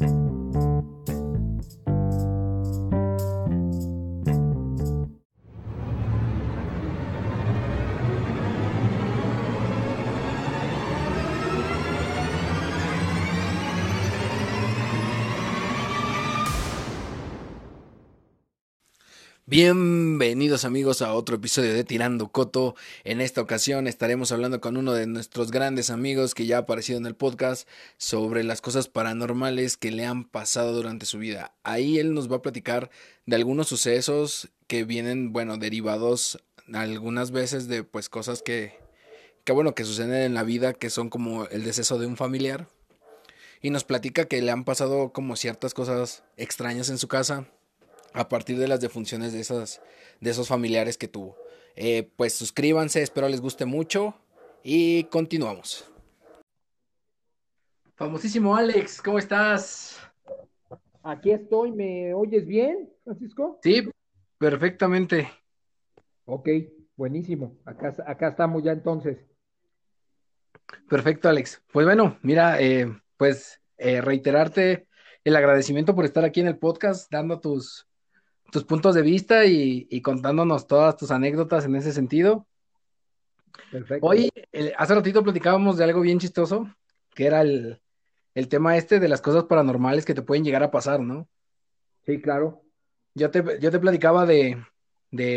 thank you. Bienvenidos amigos a otro episodio de Tirando Coto. En esta ocasión estaremos hablando con uno de nuestros grandes amigos que ya ha aparecido en el podcast sobre las cosas paranormales que le han pasado durante su vida. Ahí él nos va a platicar de algunos sucesos que vienen, bueno, derivados algunas veces de pues cosas que, que bueno, que suceden en la vida, que son como el deceso de un familiar. Y nos platica que le han pasado como ciertas cosas extrañas en su casa a partir de las defunciones de, esas, de esos familiares que tuvo. Eh, pues suscríbanse, espero les guste mucho y continuamos. Famosísimo Alex, ¿cómo estás? Aquí estoy, ¿me oyes bien, Francisco? Sí, perfectamente. Ok, buenísimo. Acá, acá estamos ya entonces. Perfecto, Alex. Pues bueno, mira, eh, pues eh, reiterarte el agradecimiento por estar aquí en el podcast, dando tus, tus puntos de vista y, contándonos todas tus anécdotas en ese sentido. Perfecto. Hoy, hace ratito platicábamos de algo bien chistoso, que era el, tema este de las cosas paranormales que te pueden llegar a pasar, ¿no? Sí, claro. Yo te, yo te platicaba de,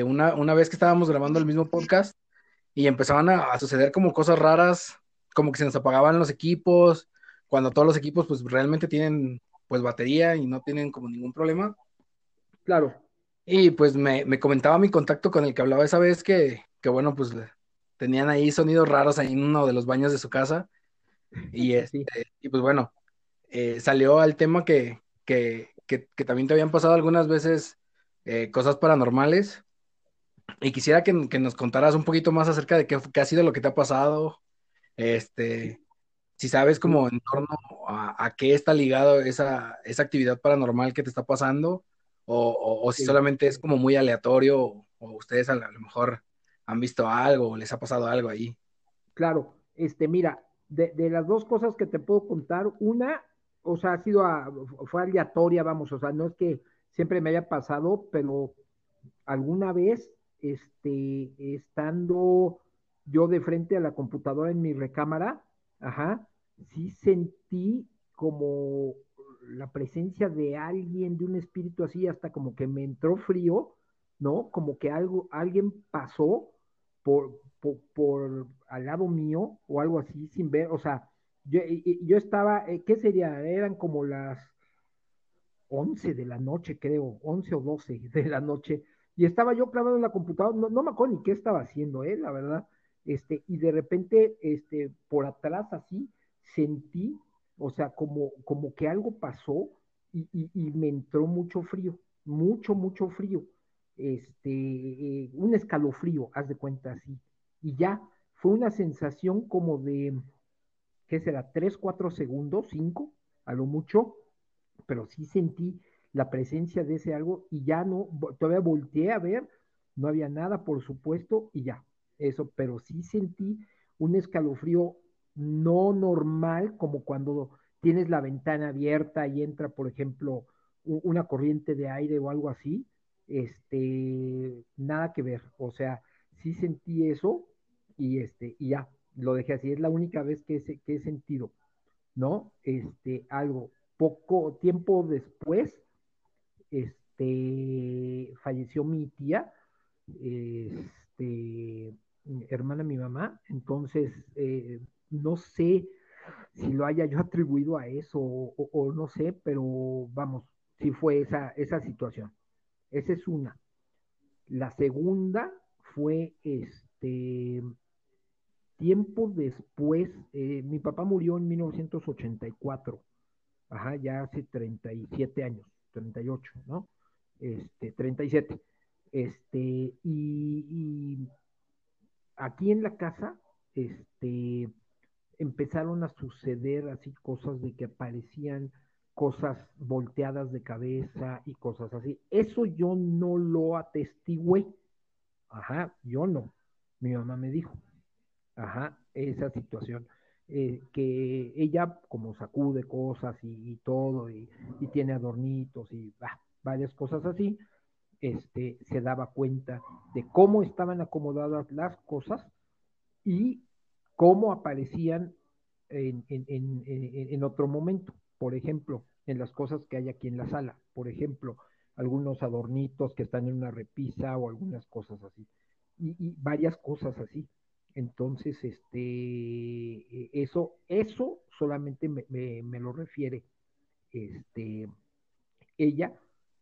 una, una, vez que estábamos grabando el mismo podcast y empezaban a, suceder como cosas raras, como que se nos apagaban los equipos, cuando todos los equipos pues realmente tienen pues batería y no tienen como ningún problema. Claro. Y pues me, comentaba mi contacto con el que hablaba esa vez que, bueno, pues tenían ahí sonidos raros ahí en uno de los baños de su casa. Y, este, y pues bueno, eh, salió al tema que, que, también te habían pasado algunas veces eh, cosas paranormales. Y quisiera que, nos contaras un poquito más acerca de qué, qué, ha sido lo que te ha pasado. Este, si sabes como en torno a, a qué está ligado esa, esa actividad paranormal que te está pasando o, si solamente es como muy aleatorio o, ustedes a, lo mejor han visto algo o les ha pasado algo ahí. Claro, este, mira, de, las dos cosas que te puedo contar, una, o sea, ha sido, fue aleatoria, vamos, o sea, no es que siempre me haya pasado, pero alguna vez, este, estando yo de frente a la computadora en mi recámara, ajá, sí sentí como la presencia de alguien, de un espíritu así, hasta como que me entró frío, ¿no? Como que algo, alguien pasó por, por, al lado mío o algo así sin ver, o sea, yo, yo estaba, eh, ¿qué sería? Eran como las 11 de la noche, creo, 11 o 12 de la noche, y estaba yo clavado en la computadora, no, no me acuerdo ni qué estaba haciendo, ¿eh? La verdad, este, y de repente, este, por atrás así, sentí o sea, como, como que algo pasó y, me entró mucho frío, mucho, mucho frío. Este, eh, un escalofrío, haz de cuenta así. Y ya, fue una sensación como de, ¿qué será? Tres, cuatro segundos, cinco, a lo mucho, pero sí sentí la presencia de ese algo y ya no, todavía volteé a ver, no había nada, por supuesto, y ya, eso, pero sí sentí un escalofrío no normal como cuando tienes la ventana abierta y entra, por ejemplo, una corriente de aire o algo así, este, nada que ver, o sea, sí sentí eso y este, y ya, lo dejé así, es la única vez que, he, he sentido, ¿no? Este, algo, poco tiempo después, este, falleció mi tía, este, hermana de mi mamá, entonces, eh, no sé si lo haya yo atribuido a eso o, no sé, pero vamos, sí fue esa, esa situación. Esa es una. La segunda fue este tiempo después, eh, mi papá murió en 1984, ajá, ya hace 37 años, 38, ¿no? Este, 37. Este, y, y aquí en la casa, este, empezaron a suceder así cosas de que aparecían cosas volteadas de cabeza y cosas así. Eso yo no lo atestigué. Ajá, yo no. Mi mamá me dijo. Ajá, esa situación. eh, que ella como sacude cosas y, todo, y, tiene adornitos y varias cosas así, este, se daba cuenta de cómo estaban acomodadas las cosas y cómo aparecían en, en, otro momento. Por ejemplo, en las cosas que hay aquí en la sala. Por ejemplo, algunos adornitos que están en una repisa o algunas cosas así. Y, varias cosas así. Entonces, este, eso, eso solamente me, me, lo refiere este, ella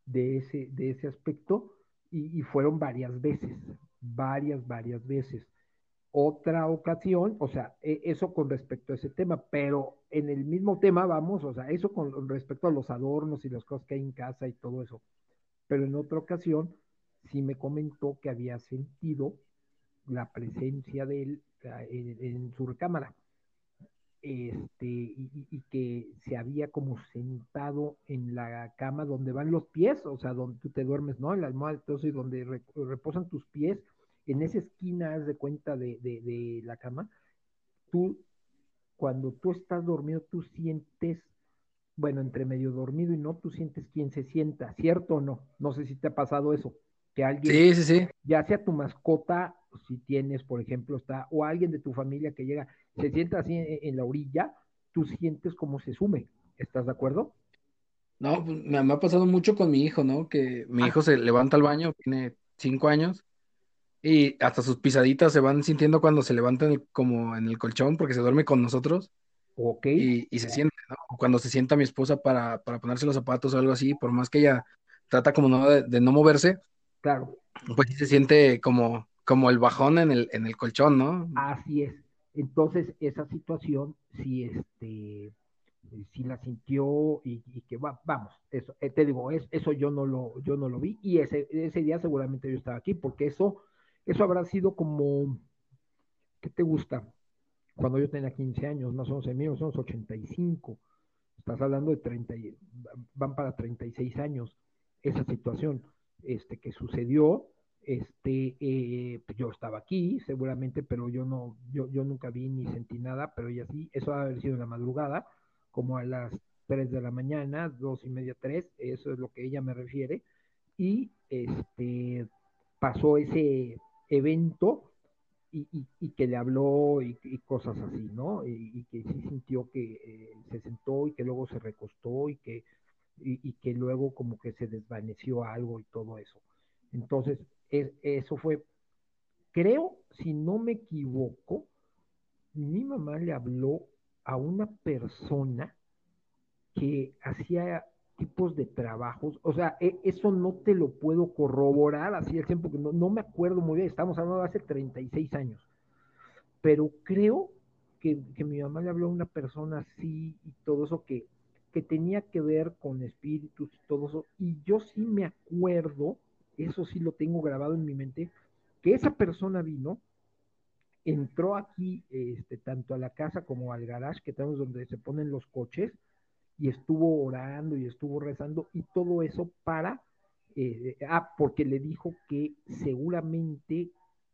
de ese, de ese aspecto y, fueron varias veces, varias, varias veces otra ocasión, o sea, e, eso con respecto a ese tema, pero en el mismo tema vamos, o sea, eso con respecto a los adornos y las cosas que hay en casa y todo eso. Pero en otra ocasión sí me comentó que había sentido la presencia de él en, su recámara. Este, y, que se había como sentado en la cama donde van los pies, o sea, donde tú te duermes, ¿no? En la almohada, entonces, donde reposan tus pies, en esa esquina, haz de cuenta de, la cama, tú, cuando tú estás dormido, tú sientes, bueno, entre medio dormido y no, tú sientes quién se sienta, ¿cierto o no? No sé si te ha pasado eso, que alguien, sí, sí, sí. ya sea tu mascota, si tienes, por ejemplo, está, o alguien de tu familia que llega, se sienta así en, la orilla, tú sientes cómo se sume, ¿estás de acuerdo? No, pues, me ha pasado mucho con mi hijo, ¿no? Que mi ah. hijo se levanta al baño, tiene cinco años, y hasta sus pisaditas se van sintiendo cuando se levantan como en el colchón porque se duerme con nosotros. Ok. Y, y se siente, ¿no? Cuando se sienta mi esposa para, para, ponerse los zapatos o algo así, por más que ella trata como no de, no moverse. Claro. Pues sí se siente como, como el bajón en el, en el colchón, ¿no? Así es. Entonces, esa situación sí, este, sí la sintió y, que va, vamos, eso, eh, te digo, es, eso yo no lo, yo no lo vi y ese, ese día seguramente yo estaba aquí porque eso eso habrá sido como, ¿qué te gusta? Cuando yo tenía 15 años, más o menos en 1985. Estás hablando de 30, van para 36 años esa situación este, que sucedió. Este, eh, pues yo estaba aquí, seguramente, pero yo no, yo, yo nunca vi ni sentí nada, pero ella sí, eso ha haber sido en la madrugada, como a las 3 de la mañana, dos y media, 3, eso es lo que ella me refiere, y este pasó ese, evento y, que le habló y, cosas así, ¿no? Y, que sí sintió que eh, se sentó y que luego se recostó y que, y, que luego como que se desvaneció algo y todo eso. Entonces, eso fue, creo, si no me equivoco, mi mamá le habló a una persona que hacía tipos de trabajos, o sea, e, eso no te lo puedo corroborar así el tiempo, porque no, no, me acuerdo muy bien, estamos hablando de hace 36 años, pero creo que, mi mamá le habló a una persona así y todo eso que, que tenía que ver con espíritus y todo eso, y yo sí me acuerdo, eso sí lo tengo grabado en mi mente, que esa persona vino, entró aquí, este, tanto a la casa como al garage que tenemos donde se ponen los coches, y estuvo orando y estuvo rezando y todo eso para, eh, ah, porque le dijo que seguramente,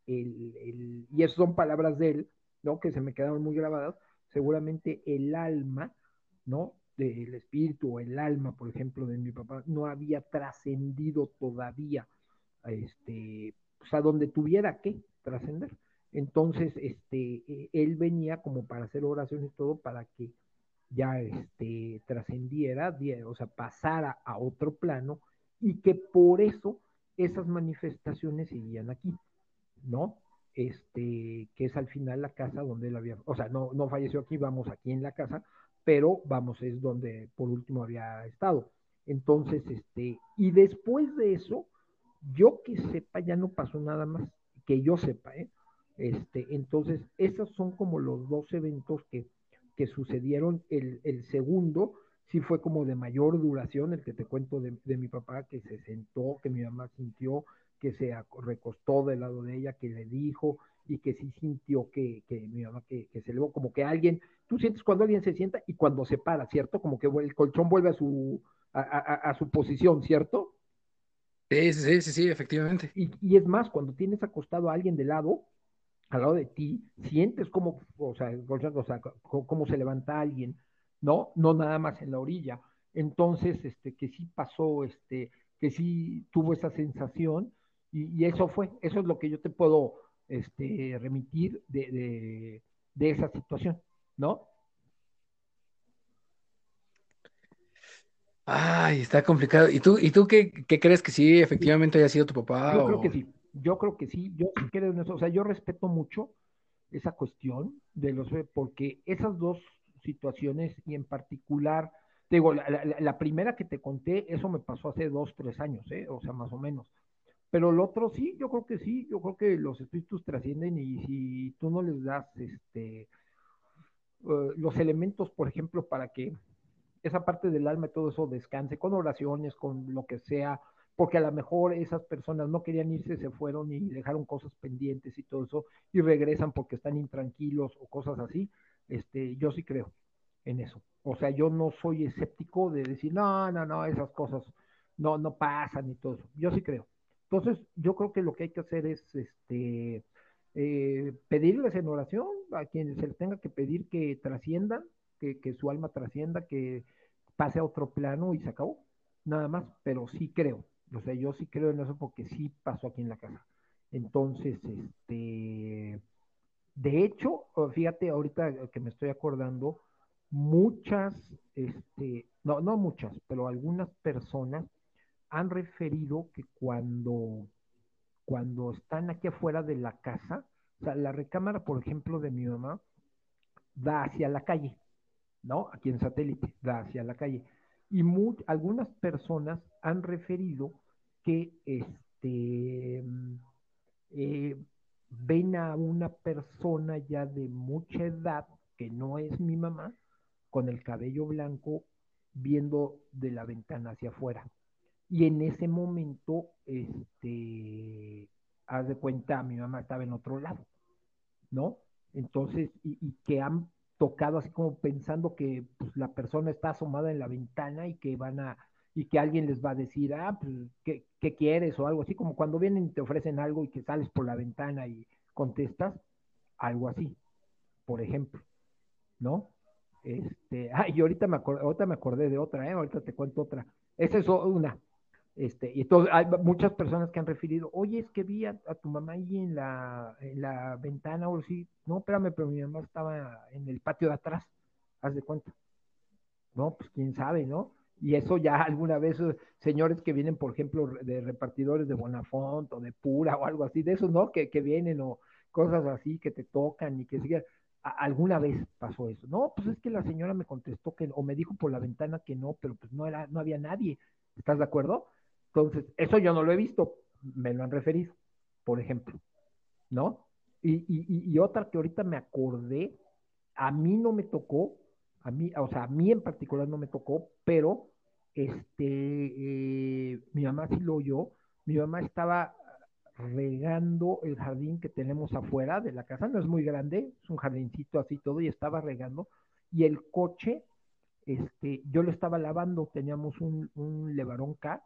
el, y esas son palabras de él, ¿no? Que se me quedaron muy grabadas, seguramente el alma, ¿no? Del espíritu o el alma, por ejemplo, de mi papá, no había trascendido todavía, este, pues a donde tuviera que trascender. Entonces, este, eh, él venía como para hacer oraciones y todo para que ya este, trascendiera, o sea, pasara a otro plano y que por eso esas manifestaciones seguían aquí, ¿no? Este, que es al final la casa donde él había, o sea, no, no falleció aquí, vamos aquí en la casa, pero vamos, es donde por último había estado. Entonces, este, y después de eso, yo que sepa, ya no pasó nada más, que yo sepa, ¿eh? Este, entonces, esos son como los dos eventos que que sucedieron. El, el, segundo sí fue como de mayor duración, el que te cuento de, de, mi papá, que se sentó, que mi mamá sintió, que se recostó del lado de ella, que le dijo y que sí sintió que, que mi mamá, que, que se elevó, como que alguien, tú sientes cuando alguien se sienta y cuando se para, ¿cierto? Como que el colchón vuelve a su, a, a, a su posición, ¿cierto? Sí, sí, sí, sí, efectivamente. Y, y, es más, cuando tienes acostado a alguien de lado, al lado de ti, sientes cómo, o sea, o sea, cómo se levanta alguien, ¿no? No nada más en la orilla. Entonces, este, que sí pasó, este, que sí tuvo esa sensación, y, y eso fue, eso es lo que yo te puedo este, remitir de, de, de esa situación, ¿no? Ay, está complicado. ¿Y tú, y tú qué, qué crees que sí efectivamente haya sido tu papá? Yo o... creo que sí, yo creo que sí, yo creo en eso, o sea, yo respeto mucho esa cuestión de los, porque esas dos situaciones y en particular, te digo, la, la, primera que te conté, eso me pasó hace dos, tres años, ¿eh? o sea, más o menos. Pero el otro sí, yo creo que sí, yo creo que los espíritus trascienden y si tú no les das este uh, los elementos, por ejemplo, para que esa parte del alma y todo eso descanse, con oraciones, con lo que sea, porque a lo mejor esas personas no querían irse, se fueron y dejaron cosas pendientes y todo eso, y regresan porque están intranquilos o cosas así, este, yo sí creo en eso. O sea, yo no soy escéptico de decir, no, no, no, esas cosas no, no pasan y todo eso. Yo sí creo. Entonces, yo creo que lo que hay que hacer es este, eh, pedirles en oración a quienes se les tenga que pedir que trasciendan, que, que, su alma trascienda, que pase a otro plano y se acabó, nada más, pero sí creo, o sea, yo sí creo en eso porque sí pasó aquí en la casa. Entonces, este, de hecho, fíjate, ahorita que me estoy acordando, muchas, este, no, no muchas, pero algunas personas han referido que cuando, cuando están aquí afuera de la casa, o sea, la recámara, por ejemplo, de mi mamá, da hacia la calle, ¿no? Aquí en satélite, da hacia la calle. Y algunas personas han referido que este, eh, ven a una persona ya de mucha edad, que no es mi mamá, con el cabello blanco, viendo de la ventana hacia afuera. Y en ese momento, este, haz de cuenta, mi mamá estaba en otro lado, ¿no? Entonces, y, y que han tocado así como pensando que pues, la persona está asomada en la ventana y que van a, y que alguien les va a decir, ah, pues, ¿qué, ¿qué, quieres? o algo así, como cuando vienen y te ofrecen algo y que sales por la ventana y contestas, algo así, por ejemplo, ¿no? Este, ah, y ahorita me, acordé, ahorita me acordé de otra, ¿eh? ahorita te cuento otra. Esa es una. Este, y entonces hay muchas personas que han referido, oye, es que vi a, tu mamá ahí en la, en la ventana o sí, no, espérame, pero mi mamá estaba en el patio de atrás, haz de cuenta. No, pues quién sabe, ¿no? Y eso ya alguna vez, señores que vienen, por ejemplo, de repartidores de Bonafont o de Pura o algo así, de esos, ¿no? Que, que vienen o cosas así que te tocan y que sigan. Alguna vez pasó eso. No, pues es que la señora me contestó que, o me dijo por la ventana que no, pero pues no era, no había nadie. ¿Estás de acuerdo? Entonces, eso yo no lo he visto, me lo han referido, por ejemplo, ¿no? Y, y, y, otra que ahorita me acordé, a mí no me tocó, a mí, o sea, a mí en particular no me tocó, pero este, eh, mi mamá sí lo oyó, mi mamá estaba regando el jardín que tenemos afuera de la casa, no es muy grande, es un jardincito así todo, y estaba regando, y el coche, este, yo lo estaba lavando, teníamos un, un levarón K,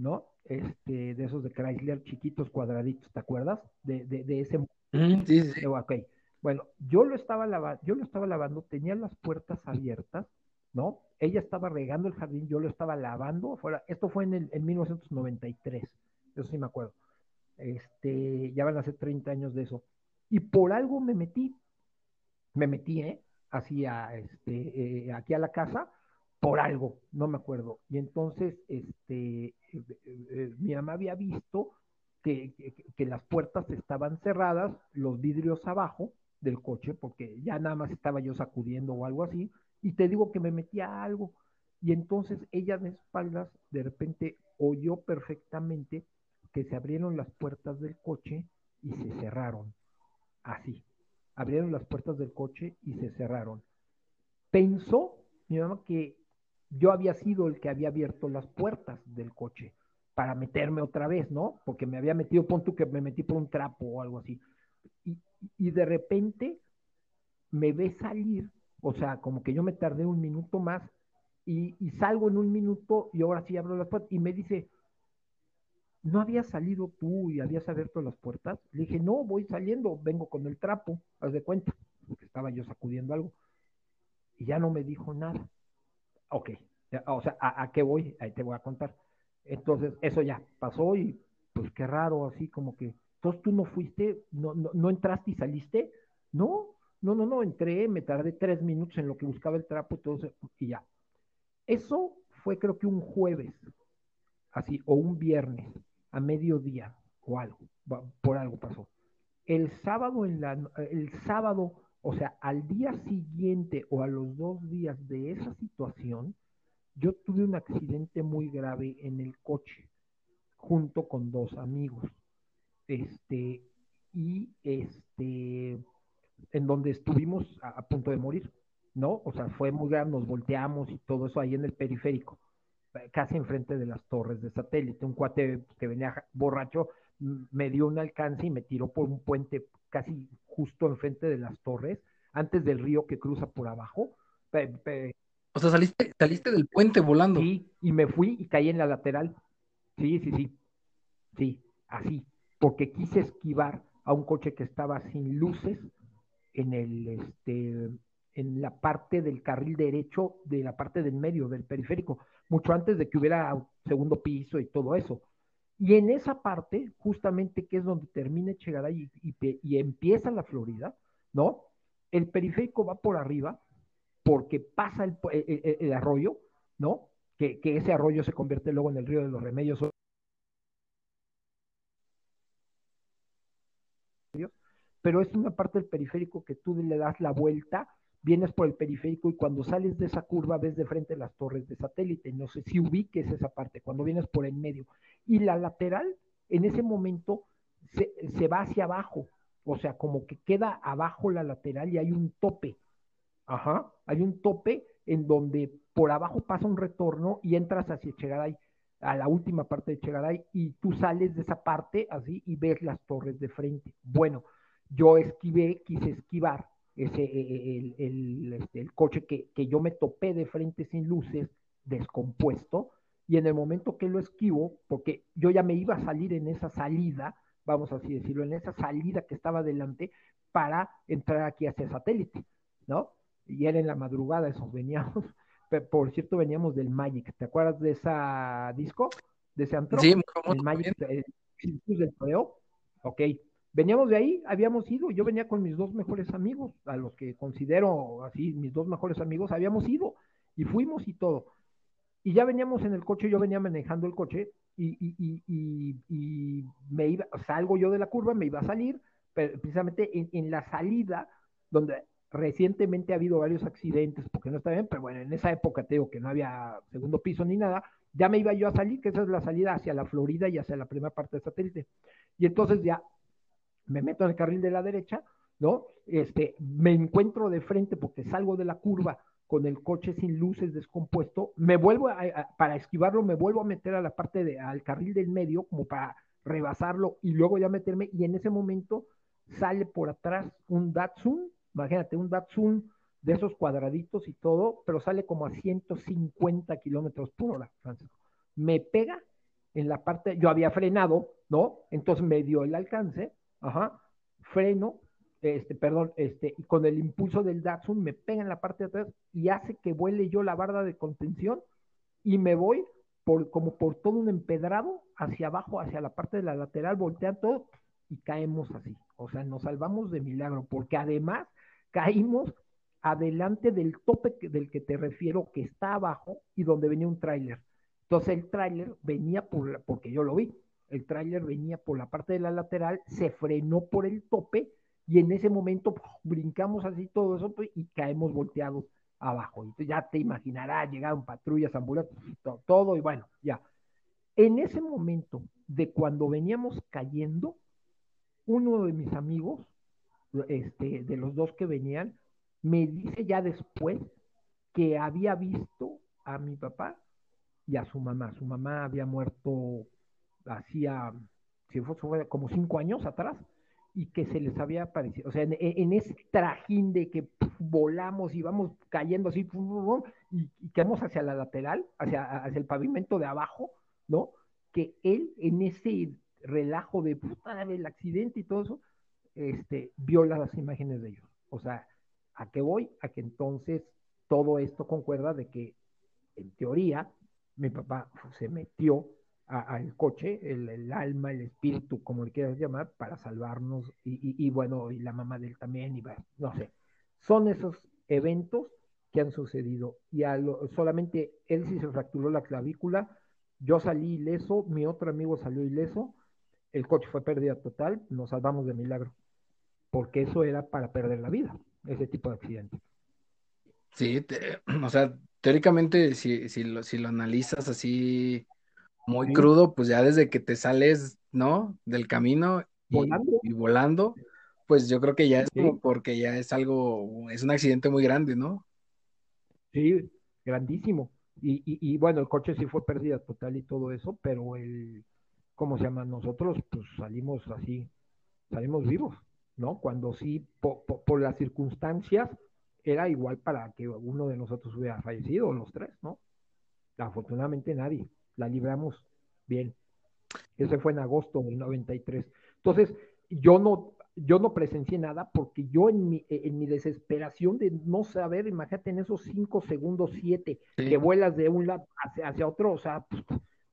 ¿no? Este, de esos de Chrysler chiquitos, cuadraditos, ¿te acuerdas? De, de, de ese. Mm, sí, sí. Ok. Bueno, yo lo estaba lavando, yo lo estaba lavando, tenía las puertas abiertas, ¿no? Ella estaba regando el jardín, yo lo estaba lavando afuera. Esto fue en, el, en 1993, eso sí me acuerdo. Este, ya van a ser 30 años de eso. Y por algo me metí, me metí, ¿eh? Hacia, este, eh, aquí a la casa, por algo, no me acuerdo. Y entonces, este, eh, eh, mi mamá había visto que, que, que, las puertas estaban cerradas, los vidrios abajo del coche, porque ya nada más estaba yo sacudiendo o algo así, y te digo que me metía algo. Y entonces ella de espaldas, de repente oyó perfectamente que se abrieron las puertas del coche y se cerraron. Así. Abrieron las puertas del coche y se cerraron. Pensó mi mamá que yo había sido el que había abierto las puertas del coche para meterme otra vez, ¿no? Porque me había metido, pon tú que me metí por un trapo o algo así. Y, de repente me ve salir, o sea, como que yo me tardé un minuto más y, y, salgo en un minuto y ahora sí abro las puertas y me dice, ¿no habías salido tú y habías abierto las puertas? Le dije, no, voy saliendo, vengo con el trapo, haz de cuenta, porque estaba yo sacudiendo algo. Y ya no me dijo nada. Ok, o sea, ¿a, qué voy? Ahí te voy a contar. Entonces, eso ya pasó y pues qué raro, así como que, entonces tú no fuiste, no, no, no entraste y saliste, no, no, no, no, entré, me tardé tres minutos en lo que buscaba el trapo y todo y ya. Eso fue creo que un jueves, así, o un viernes, a mediodía, o algo, por algo pasó. El sábado, en la, el sábado, o sea, al día siguiente o a los dos días de esa situación, yo tuve un accidente muy grave en el coche, junto con dos amigos. Este, y este, en donde estuvimos a, punto de morir, ¿no? O sea, fue muy grave, nos volteamos y todo eso ahí en el periférico, casi enfrente de las torres de satélite. Un cuate que venía borracho me dio un alcance y me tiró por un puente casi justo enfrente de las torres, antes del río que cruza por abajo. O sea, saliste, saliste del puente volando. Sí, y me fui y caí en la lateral. Sí, sí, sí. Sí, así. Porque quise esquivar a un coche que estaba sin luces en el este en la parte del carril derecho de la parte del medio del periférico, mucho antes de que hubiera segundo piso y todo eso. Y en esa parte, justamente que es donde termina Chegaray y, y, empieza la Florida, ¿no? El periférico va por arriba porque pasa el, el, arroyo, ¿no? Que, ese arroyo se convierte luego en el río de los remedios pero es una parte del periférico que tú le das la vuelta, vienes por el periférico y cuando sales de esa curva ves de frente las torres de satélite. No sé si ubiques esa parte, cuando vienes por el medio. Y la lateral, en ese momento, se, va hacia abajo, o sea, como que queda abajo la lateral y hay un tope. Ajá, hay un tope en donde por abajo pasa un retorno y entras hacia Chegaray, a la última parte de Chegaray, y tú sales de esa parte así y ves las torres de frente. Bueno, yo esquivé, quise esquivar ese, el, el, este, el coche que, que, yo me topé de frente sin luces, descompuesto, y en el momento que lo esquivo, porque yo ya me iba a salir en esa salida, vamos así decirlo, en esa salida que estaba delante para entrar aquí hacia satélite, ¿no? Y era en la madrugada eso, veníamos, por cierto, veníamos del Magic, ¿te acuerdas de esa disco? De ese antro? Sí, el Magic, el, el, del Toreo, ok, veníamos de ahí, habíamos ido, yo venía con mis dos mejores amigos, a los que considero así mis dos mejores amigos, habíamos ido y fuimos y todo. Y ya veníamos en el coche, yo venía manejando el coche y, y, y, me iba, salgo yo de la curva, me iba a salir, pero precisamente en, en, la salida, donde recientemente ha habido varios accidentes, porque no está bien, pero bueno, en esa época te que no había segundo piso ni nada, ya me iba yo a salir, que esa es la salida hacia la Florida y hacia la primera parte del satélite. Y entonces ya me meto en el carril de la derecha, ¿no? Este, me encuentro de frente porque salgo de la curva con el coche sin luces descompuesto, me vuelvo a, para esquivarlo, me vuelvo a meter a la parte de, al carril del medio como para rebasarlo y luego ya meterme y en ese momento sale por atrás un Datsun, imagínate, un Datsun de esos cuadraditos y todo, pero sale como a 150 kilómetros por hora, Francisco. Me pega en la parte, yo había frenado, ¿no? Entonces me dio el alcance ajá, freno, este, perdón, este, y con el impulso del Datsun me pega en la parte de atrás y hace que vuele yo la barda de contención y me voy por, como por todo un empedrado hacia abajo, hacia la parte de la lateral, voltea todo y caemos así. O sea, nos salvamos de milagro, porque además caímos adelante del tope del que te refiero, que está abajo y donde venía un tráiler. Entonces el tráiler venía por, porque yo lo vi, el tráiler venía por la parte de la lateral, se frenó por el tope y en ese momento brincamos así todo eso pues, y caemos volteados abajo. Ya te imaginarás, llegaron patrullas, ambulancias, todo, todo y bueno, ya. En ese momento de cuando veníamos cayendo, uno de mis amigos, este, de los dos que venían, me dice ya después que había visto a mi papá y a su mamá. Su mamá había muerto hacía, como cinco años atrás, y que se les había aparecido, o sea, en, ese trajín de que volamos y vamos cayendo así, y, y, caemos hacia la lateral, hacia, hacia el pavimento de abajo, ¿no? que él en ese relajo de puta el accidente y todo eso, este, vio las imágenes de ellos. O sea, ¿a qué voy? A que entonces todo esto concuerda de que, en teoría, mi papá se metió al coche, el, alma, el espíritu, como le quieras llamar, para salvarnos, y, bueno, y la mamá de él también, y no sé. Son esos eventos que han sucedido, y solamente él sí se fracturó la clavícula, yo salí ileso, mi otro amigo salió ileso, el coche fue pérdida total, nos salvamos de milagro, porque eso era para perder la vida, ese tipo de accidente. Sí, o sea, teóricamente, si, si, lo, si lo analizas así muy crudo, pues ya desde que te sales, ¿no? Del camino y volando, pues yo creo que ya es como porque ya es algo, es un accidente muy grande, ¿no? Sí, grandísimo. Y, y, bueno, el coche sí fue pérdida total y todo eso, pero el, ¿cómo se llama? Nosotros pues salimos así, salimos vivos, ¿no? Cuando sí, por las circunstancias, era igual para que uno de nosotros hubiera fallecido, los tres, ¿no? Afortunadamente nadie, la libramos bien. Ese fue en agosto del 93. Entonces, yo no, yo no presencié nada porque yo en mi, en mi desesperación de no saber, imagínate en esos cinco segundos, siete, que vuelas de un lado hacia, otro, o sea,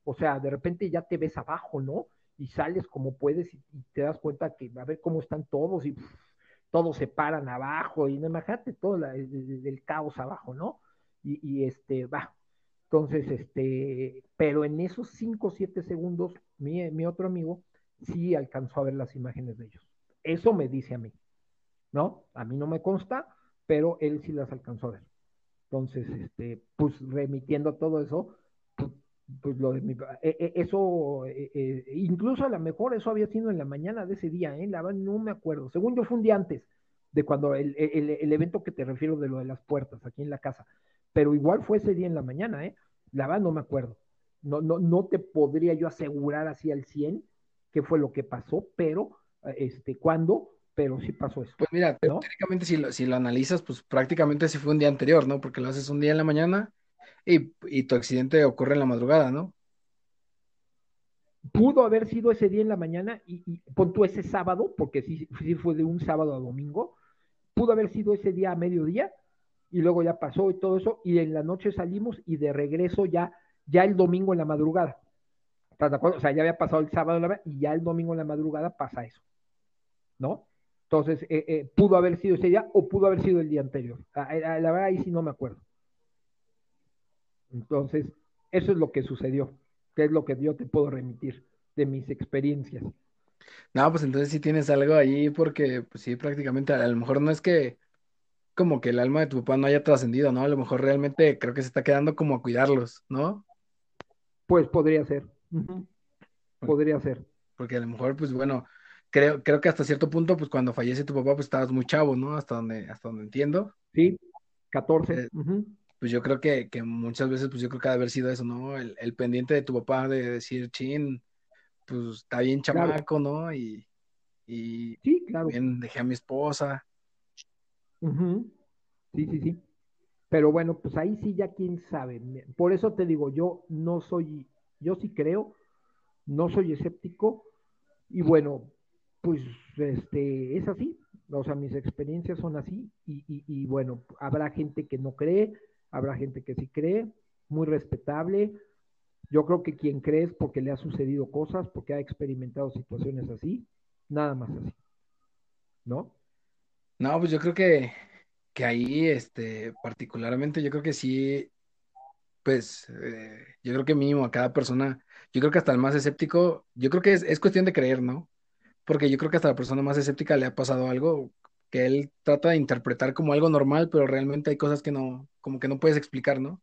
o sea, de repente ya te ves abajo, ¿no? Y sales como puedes y, te das cuenta que a ver cómo están todos y todos se paran abajo, y no imagínate todo el, caos abajo, ¿no? Y, este, va. Entonces, este, pero en esos 5 o 7 segundos, mi, mi otro amigo sí alcanzó a ver las imágenes de ellos. Eso me dice a mí, ¿no? A mí no me consta, pero él sí las alcanzó a ver. Entonces, este, pues remitiendo todo eso, pues, pues lo de mi, e, e, eso, e, incluso a lo mejor eso había sido en la mañana de ese día, ¿eh? La no me acuerdo. Según yo fue un día antes de cuando el, el, evento que te refiero de lo de las puertas aquí en la casa, pero igual fue ese día en la mañana, ¿eh? La verdad no me acuerdo. No, no, no te podría yo asegurar así al 100 qué fue lo que pasó, pero, este, cuándo, pero sí pasó eso. Pues mira, técnicamente si lo, si lo analizas, pues prácticamente sí fue un día anterior, ¿no? Porque lo haces un día en la mañana y, tu accidente ocurre en la madrugada, ¿no? Pudo haber sido ese día en la mañana y, y pon tú ese sábado, porque sí, sí fue de un sábado a domingo, pudo haber sido ese día a mediodía y luego ya pasó y todo eso y en la noche salimos y de regreso ya, ya el domingo en la madrugada. O sea, ya había pasado el sábado y ya el domingo en la madrugada pasa eso, ¿no? Entonces, eh, eh, pudo haber sido ese día o pudo haber sido el día anterior. Ah, eh, la verdad, ahí sí no me acuerdo. Entonces, eso es lo que sucedió, que es lo que yo te puedo remitir de mis experiencias. No, pues entonces sí tienes algo ahí porque, pues sí, prácticamente a lo mejor no es que como que el alma de tu papá no haya trascendido, ¿no? A lo mejor realmente creo que se está quedando como a cuidarlos, ¿no? Pues podría ser. Podría ser. Porque a lo mejor, pues bueno, creo, creo que hasta cierto punto, pues cuando fallece tu papá, pues estabas muy chavo, ¿no? Hasta donde, hasta donde entiendo. Sí, 14 pues yo creo que, que, muchas veces, pues yo creo que ha de haber sido eso, ¿no? El, el pendiente de tu papá de decir, chin, pues está bien chamaco, ¿no? Y, y sí, claro. bien dejé a mi esposa. Sí, sí, sí. Pero bueno, pues ahí sí ya quién sabe. Por eso te digo, yo no soy, yo sí creo, no soy escéptico. Y bueno, pues este, es así. O sea, mis experiencias son así. Y, y, y bueno, habrá gente que no cree, habrá gente que sí cree, muy respetable. Yo creo que quien cree es porque le ha sucedido cosas, porque ha experimentado situaciones así, nada más así. ¿No? No, pues yo creo que, que ahí, este, particularmente, yo creo que sí, pues, eh, yo creo que mínimo a cada persona, yo creo que hasta el más escéptico, yo creo que es, es cuestión de creer, ¿no? Porque yo creo que hasta la persona más escéptica le ha pasado algo que él trata de interpretar como algo normal, pero realmente hay cosas que no, como que no puedes explicar, ¿no?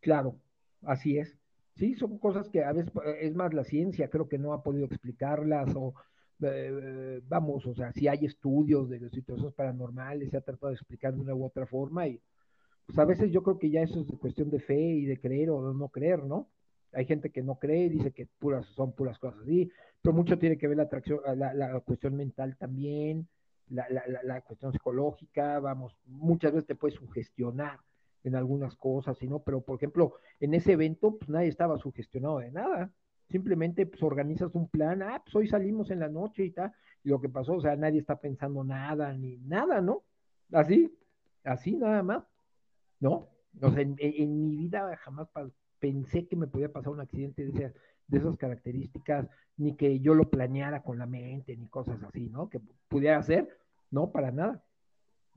Claro, así es. Sí, son cosas que a veces eh, es más la ciencia, creo que no ha podido explicarlas o eh, vamos, o sea, si hay estudios de situaciones paranormales, se ha tratado de explicar de una u otra forma y pues a veces yo creo que ya eso es cuestión de fe y de creer o de no creer, ¿no? Hay gente que no cree, dice que puras son puras cosas así, pero mucho tiene que ver la atracción, la, cuestión mental también, la, la, la, cuestión psicológica, vamos, muchas veces te puedes sugestionar en algunas cosas, ¿no? Pero, por ejemplo, en ese evento, pues nadie estaba sugestionado de nada. Simplemente pues organizas un plan, ah, pues hoy salimos en la noche y tal, y lo que pasó, o sea, nadie está pensando nada, ni nada, ¿no? Así, así nada más, ¿no? O sea, en, mi vida jamás pensé que me podía pasar un accidente de, de esas características, ni que yo lo planeara con la mente, ni cosas así, ¿no? Que pudiera ser, no, para nada.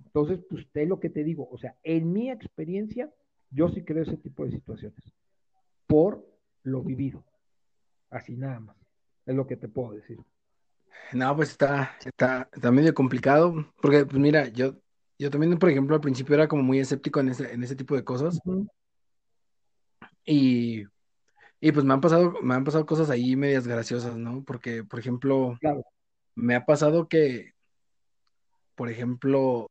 Entonces, pues, es lo que te digo, o sea, en mi experiencia, yo sí creo ese tipo de situaciones, por lo vivido, así nada más, es lo que te puedo decir. No, pues está, está, está medio complicado, porque, pues mira, yo, yo también, por ejemplo, al principio era como muy escéptico en ese, en ese tipo de cosas, y, y pues me han pasado, me han pasado cosas ahí medias graciosas, ¿no? Porque, por ejemplo, me ha pasado que, por ejemplo,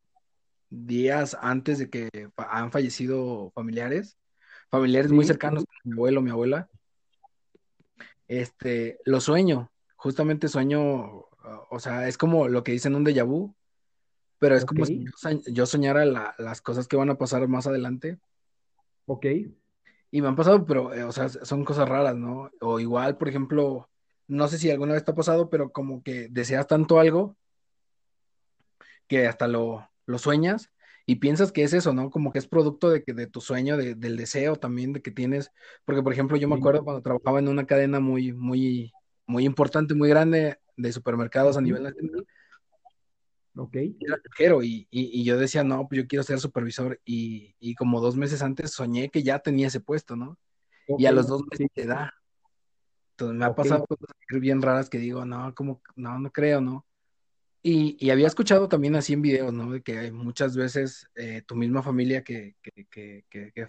días antes de que han fallecido familiares, familiares muy cercanos, mi abuelo, mi abuela, este, lo sueño, justamente sueño, o sea, es como lo que dicen un déjà vu, pero es como si yo soñara las cosas que van a pasar más adelante. Ok. Y me han pasado, pero, eh, o sea, son cosas raras, ¿no? O igual, por ejemplo, no sé si alguna vez te ha pasado, pero como que deseas tanto algo que hasta lo, lo sueñas y piensas que es eso, ¿no? Como que es producto de, que, de tu sueño, de, del deseo también de que tienes, porque por ejemplo yo me acuerdo cuando trabajaba en una cadena muy, muy, muy importante, muy grande de supermercados a nivel nacional. Ok. Era y, y, yo decía, no, pues yo quiero ser supervisor y, y, como dos meses antes soñé que ya tenía ese puesto, ¿no? Y a los dos meses te da. Entonces me ha pasado cosas bien raras que digo, no, como, no, no creo, ¿no? Y, había escuchado también así en videos, ¿no? De que muchas veces eh, tu misma familia que,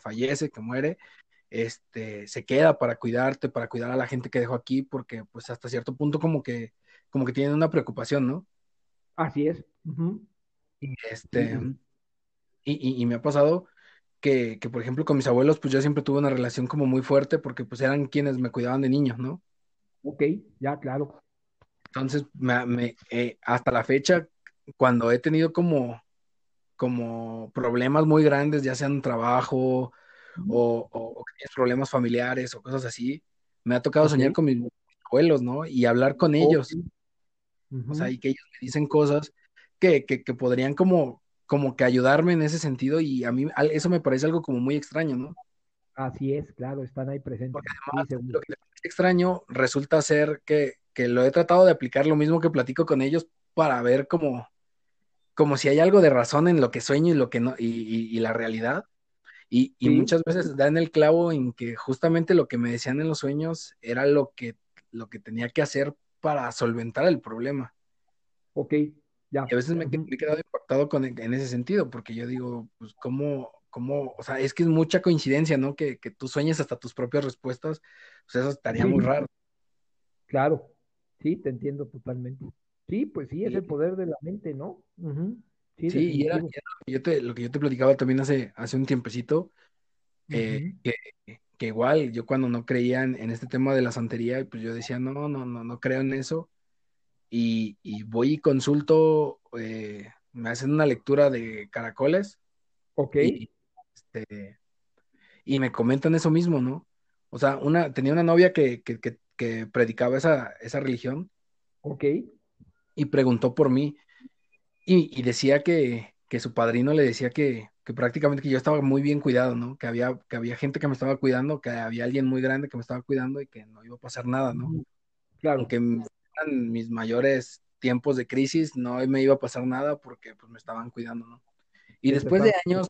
fallece, que muere, este, se queda para cuidarte, para cuidar a la gente que dejó aquí, porque pues hasta cierto punto como que, como que tienen una preocupación, ¿no? Así es. Y este, y, me ha pasado que, que, por ejemplo, con mis abuelos, pues yo siempre tuve una relación como muy fuerte, porque pues eran quienes me cuidaban de niño, ¿no? Ok, ya, claro. Entonces, me, eh, hasta la fecha, cuando he tenido como, como problemas muy grandes, ya sean trabajo o, o, problemas familiares o cosas así, me ha tocado soñar con mis abuelos, ¿no? Y hablar con ellos. O sea, y que ellos me dicen cosas que, que, que, podrían como, como que ayudarme en ese sentido y a mí eso me parece algo como muy extraño, ¿no? Así es, claro, están ahí presentes. Porque además, lo que es extraño resulta ser que, que lo he tratado de aplicar lo mismo que platico con ellos para ver como, como si hay algo de razón en lo que sueño y lo que no, y, la realidad. Y, muchas veces dan el clavo en que justamente lo que me decían en los sueños era lo que, lo que tenía que hacer para solventar el problema. Ok, ya. Y a veces me, he quedado impactado con, en ese sentido, porque yo digo, pues, ¿cómo, cómo, o sea, es que es mucha coincidencia, ¿no? Que, que tú sueñes hasta tus propias respuestas, pues eso estaría muy raro. Claro, Sí, te entiendo totalmente. Sí, pues sí, es el poder de la mente, ¿no? Sí, y era, yo te, lo que yo te platicaba también hace, hace un tiempecito, eh, que, que, igual yo cuando no creía en, este tema de la santería, pues yo decía, no, no, no, no creo en eso. Y, y voy y consulto, eh, me hacen una lectura de caracoles. Ok. Y, este, y me comentan eso mismo, ¿no? O sea, una, tenía una novia que, que, que que predicaba esa, esa religión. Ok. Y preguntó por mí. Y, decía que, que, su padrino le decía que, que, prácticamente que yo estaba muy bien cuidado, ¿no? Que había, que había gente que me estaba cuidando, que había alguien muy grande que me estaba cuidando y que no iba a pasar nada, ¿no? Claro. Aunque en mis mayores tiempos de crisis no me iba a pasar nada porque pues me estaban cuidando, ¿no? Y después de años,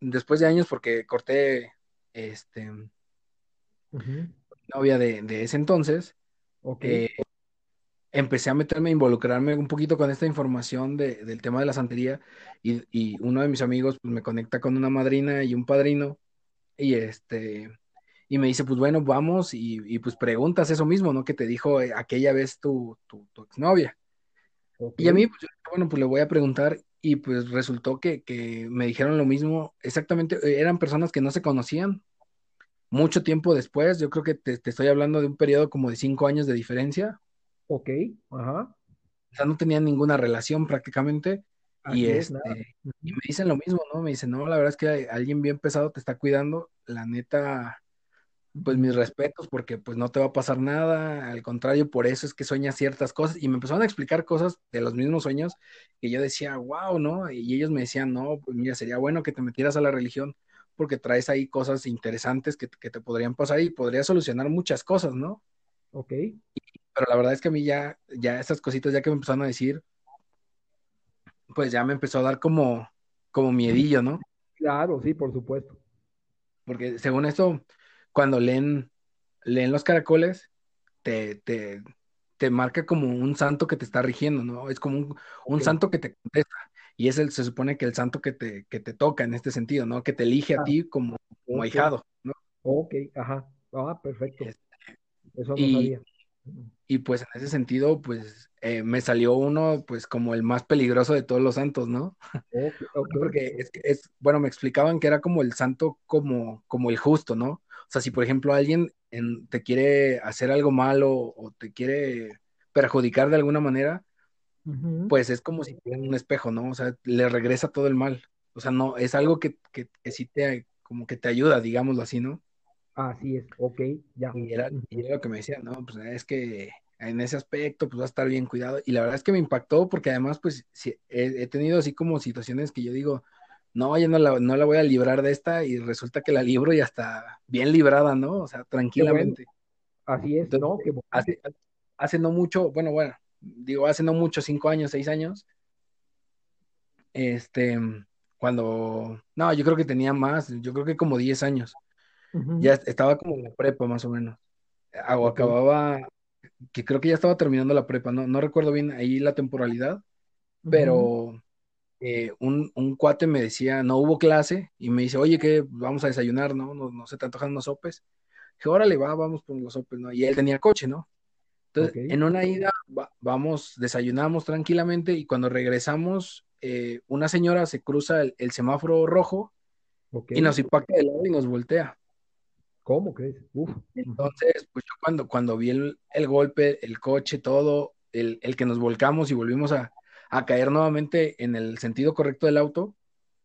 después de años porque corté, este, novia de, ese entonces, okay. Eh, empecé a meterme, a involucrarme un poquito con esta información del tema de la santería y, uno de mis amigos pues, me conecta con una madrina y un padrino y este y me dice, pues bueno, vamos y, pues preguntas eso mismo, ¿no? Que te dijo eh, aquella vez tu, tu, exnovia. Y a mí, pues bueno, pues le voy a preguntar y pues resultó que, que me dijeron lo mismo, exactamente, eran personas que no se conocían, mucho tiempo después, yo creo que te, estoy hablando de un periodo como de cinco años de diferencia. Ok, ajá. O sea, no tenían ninguna relación prácticamente. y, este, y me dicen lo mismo, ¿no? Me dicen, no, la verdad es que alguien bien pesado te está cuidando. La neta, pues mis respetos porque pues no te va a pasar nada, al contrario, por eso es que sueñas ciertas cosas y me empezaron a explicar cosas de los mismos sueños que yo decía, wow, ¿no? Y ellos me decían, no, pues mira, sería bueno que te metieras a la religión porque traes ahí cosas interesantes que, que te podrían pasar y podría solucionar muchas cosas, ¿no? Ok. Pero la verdad es que a mí ya, ya estas cositas ya que me empezaron a decir, pues ya me empezó a dar como, como miedillo, ¿no? Claro, sí, por supuesto. Porque según esto, cuando leen, leen los caracoles, te, te, te marca como un santo que te está rigiendo, ¿no? Es como un, un santo que te contesta. Y es el, se supone que el santo que te, que te toca en este sentido, ¿no? Que te elige a ah, ti como, como ahijado, ¿no? Ok, ajá. Ah, perfecto. Este, Eso no y, sabía. Y pues en ese sentido, pues eh, me salió uno, pues como el más peligroso de todos los santos, ¿no? Porque es, es, bueno, me explicaban que era como el santo como, como el justo, ¿no? O sea, si por ejemplo alguien en, te quiere hacer algo malo o te quiere perjudicar de alguna manera, pues es como si tuviera un espejo, ¿no? O sea, le regresa todo el mal. O sea, no, es algo que, que, que sí te, como que te ayuda, digámoslo así, ¿no? Así es, ok, ya. Y era, lo que me decía, no, pues es que en ese aspecto, pues va a estar bien cuidado. Y la verdad es que me impactó porque además, pues he, tenido así como situaciones que yo digo, no, yo no la, no la voy a librar de esta y resulta que la libro y hasta bien librada, ¿no? O sea, tranquilamente. Así es, ¿no? hace, hace no mucho, bueno, bueno, digo, hace no mucho, cinco años, seis años, este, cuando, no, yo creo que tenía más, yo creo que como diez años ya estaba como en la prepa más o menos. O acababa, que creo que ya estaba terminando la prepa, no, no recuerdo bien ahí la temporalidad, pero eh, un, un, cuate me decía, no hubo clase, y me dice, oye, que vamos a desayunar, ¿no? No, no se te antojan unos sopes. Dije, órale, va, vamos por los sopes, ¿no? Y él tenía coche, ¿no? Entonces, en una ida, vamos, desayunamos tranquilamente y cuando regresamos, eh, una señora se cruza el, semáforo rojo y nos impacta de lado y nos voltea. ¿Cómo crees? Entonces, pues yo cuando, cuando vi el, golpe, el coche, todo, el, que nos volcamos y volvimos a, caer nuevamente en el sentido correcto del auto.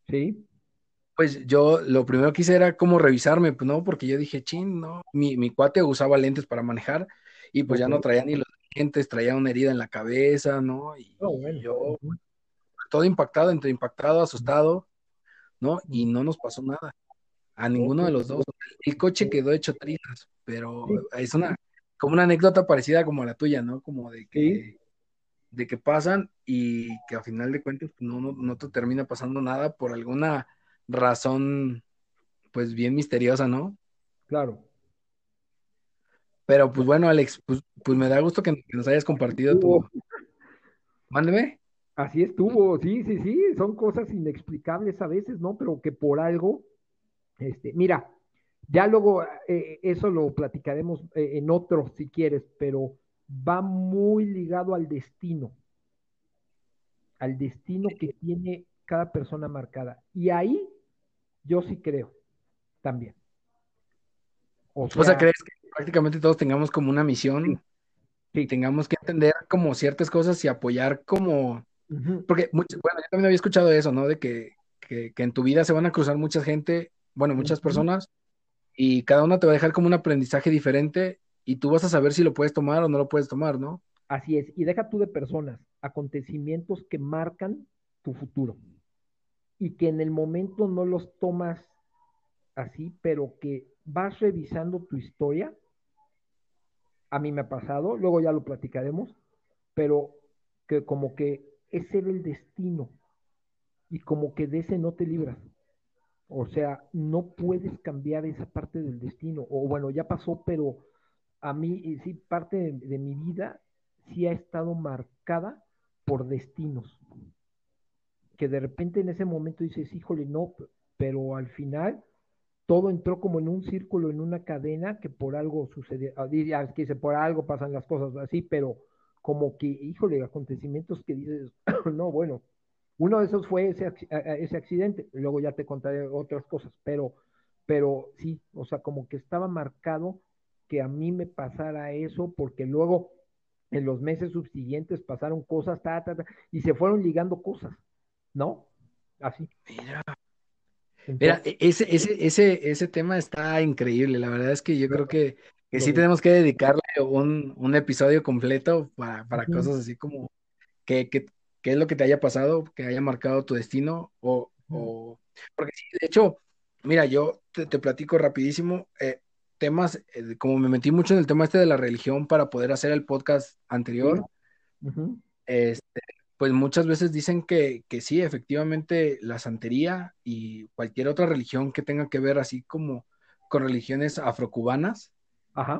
Sí. Pues yo lo primero que hice era como revisarme, pues no, porque yo dije, chin, no, mi, mi cuate usaba lentes para manejar y pues ya no traía ni los lentes, traía una herida en la cabeza, ¿no? Y, oh, yo todo impactado, entre impactado, asustado, ¿no? Y no nos pasó nada. A ninguno de los dos. El coche quedó hecho trizas, pero es una como una anécdota parecida como a la tuya, ¿no? Como de que, de que pasan y que a final de cuentas pues, no, no, no te termina pasando nada por alguna razón, pues bien misteriosa, ¿no? Claro. Pero pues bueno, Alex, pues, pues me da gusto que, nos hayas compartido tu. Mándeme. Así estuvo, sí, sí, sí, son cosas inexplicables a veces, ¿no? Pero que por algo este, mira, ya luego eh, eso lo platicaremos eh, en otro si quieres, pero va muy ligado al destino, al destino que tiene cada persona marcada. Y ahí yo sí creo también. O sea, ¿crees que prácticamente todos tengamos como una misión? y tengamos que entender como ciertas cosas y apoyar como... Porque, bueno, yo también había escuchado eso, ¿no? De que, que, que en tu vida se van a cruzar mucha gente bueno, muchas personas, y cada una te va a dejar como un aprendizaje diferente y tú vas a saber si lo puedes tomar o no lo puedes tomar, ¿no? Así es, y deja tú de personas, acontecimientos que marcan tu futuro y que en el momento no los tomas así, pero que vas revisando tu historia. A mí me ha pasado, luego ya lo platicaremos, pero que como que ese era el destino y como que de ese no te libras. O sea, no puedes cambiar esa parte del destino. O bueno, ya pasó, pero a mí sí, parte de, mi vida sí ha estado marcada por destinos. Que de repente en ese momento dices, híjole, no, pero al final todo entró como en un círculo, en una cadena que por algo sucedió. Ah, que dice, por algo pasan las cosas así, pero como que, híjole, acontecimientos que dices, no, bueno, uno de esos fue ese, ese accidente, luego ya te contaré otras cosas, pero, pero sí, o sea, como que estaba marcado que a mí me pasara eso, porque luego en los meses subsiguientes pasaron cosas, ta, y se fueron ligando cosas, ¿no? Así. Mira. Mira, e, ese, ese, ese, ese tema está increíble. La verdad es que yo creo que, que sí tenemos que dedicarle un, un episodio completo para, para cosas así como qué, qué es lo que te haya pasado, que haya marcado tu destino, o, o... porque sí, de hecho, mira, yo te, te platico rapidísimo, eh, temas, eh, como me metí mucho en el tema este de la religión para poder hacer el podcast anterior, este, pues muchas veces dicen que, que, sí, efectivamente, la santería y cualquier otra religión que tenga que ver así como con religiones afrocubanas,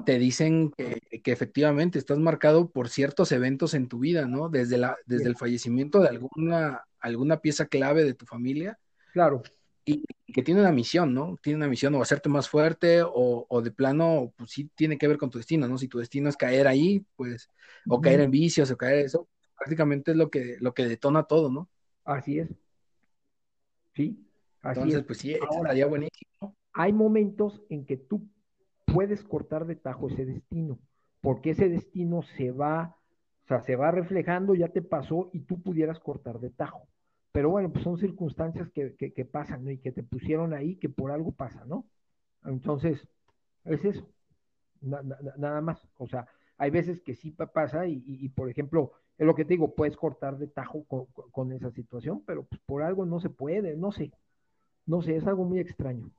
te dicen que, que, efectivamente estás marcado por ciertos eventos en tu vida, ¿no? Desde, la, desde el fallecimiento de alguna, alguna pieza clave de tu familia. Claro y que tiene una misión, ¿no? Tiene una misión o hacerte más fuerte o, o, de plano, pues sí tiene que ver con tu destino, ¿no? Si tu destino es caer ahí, pues, o caer en vicios o caer en eso, prácticamente es lo que, lo que detona todo, ¿no? Así es. Sí, así Entonces, pues sí, Ahora, estaría buenísimo. Hay momentos en que tú puedes cortar de tajo ese destino, porque ese destino se va, o sea, se va reflejando, ya te pasó y tú pudieras cortar de tajo. Pero bueno, pues son circunstancias que, que, pasan, ¿no? Y que te pusieron ahí, que por algo pasa, ¿no? Entonces, es eso, nada más. O sea, hay veces que sí pasa y, y, por ejemplo, es lo que te digo, puedes cortar de tajo con, con, esa situación, pero pues por algo no se puede, no sé, no sé, es algo muy extraño.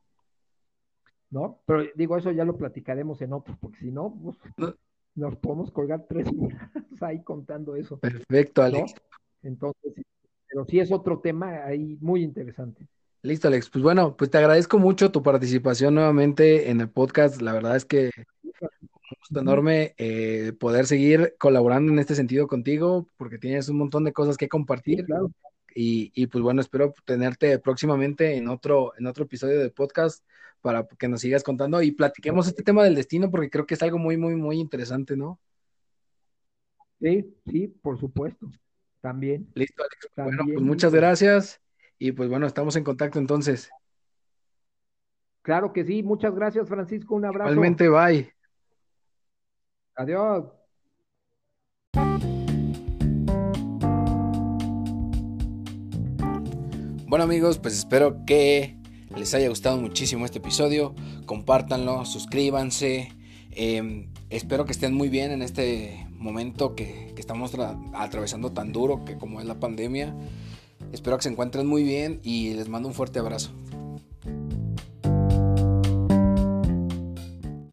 ¿No? Pero digo, eso ya lo platicaremos en otro, porque si no, pues, nos podemos colgar tres horas ahí contando eso. Perfecto, Alex. Entonces, pero sí es otro tema ahí muy interesante. Listo, Alex. Pues bueno, pues te agradezco mucho tu participación nuevamente en el podcast. La verdad es que un enorme eh, poder seguir colaborando en este sentido contigo, porque tienes un montón de cosas que compartir. claro. y, y, pues bueno, espero tenerte próximamente en otro, en otro episodio del podcast para que nos sigas contando y platiquemos este tema del destino, porque creo que es algo muy, muy, muy interesante, ¿no? Sí, sí, por supuesto. También. Listo, Alex. bueno, pues muchas gracias. Y pues bueno, estamos en contacto entonces. Claro que sí. Muchas gracias, Francisco. Un abrazo. Igualmente, bye. Adiós. Bueno amigos, pues espero que les haya gustado muchísimo este episodio. Compártanlo, suscríbanse. Em, espero que estén muy bien en este momento que, que estamos atravesando tan duro que como es la pandemia. Espero que se encuentren muy bien y les mando un fuerte abrazo.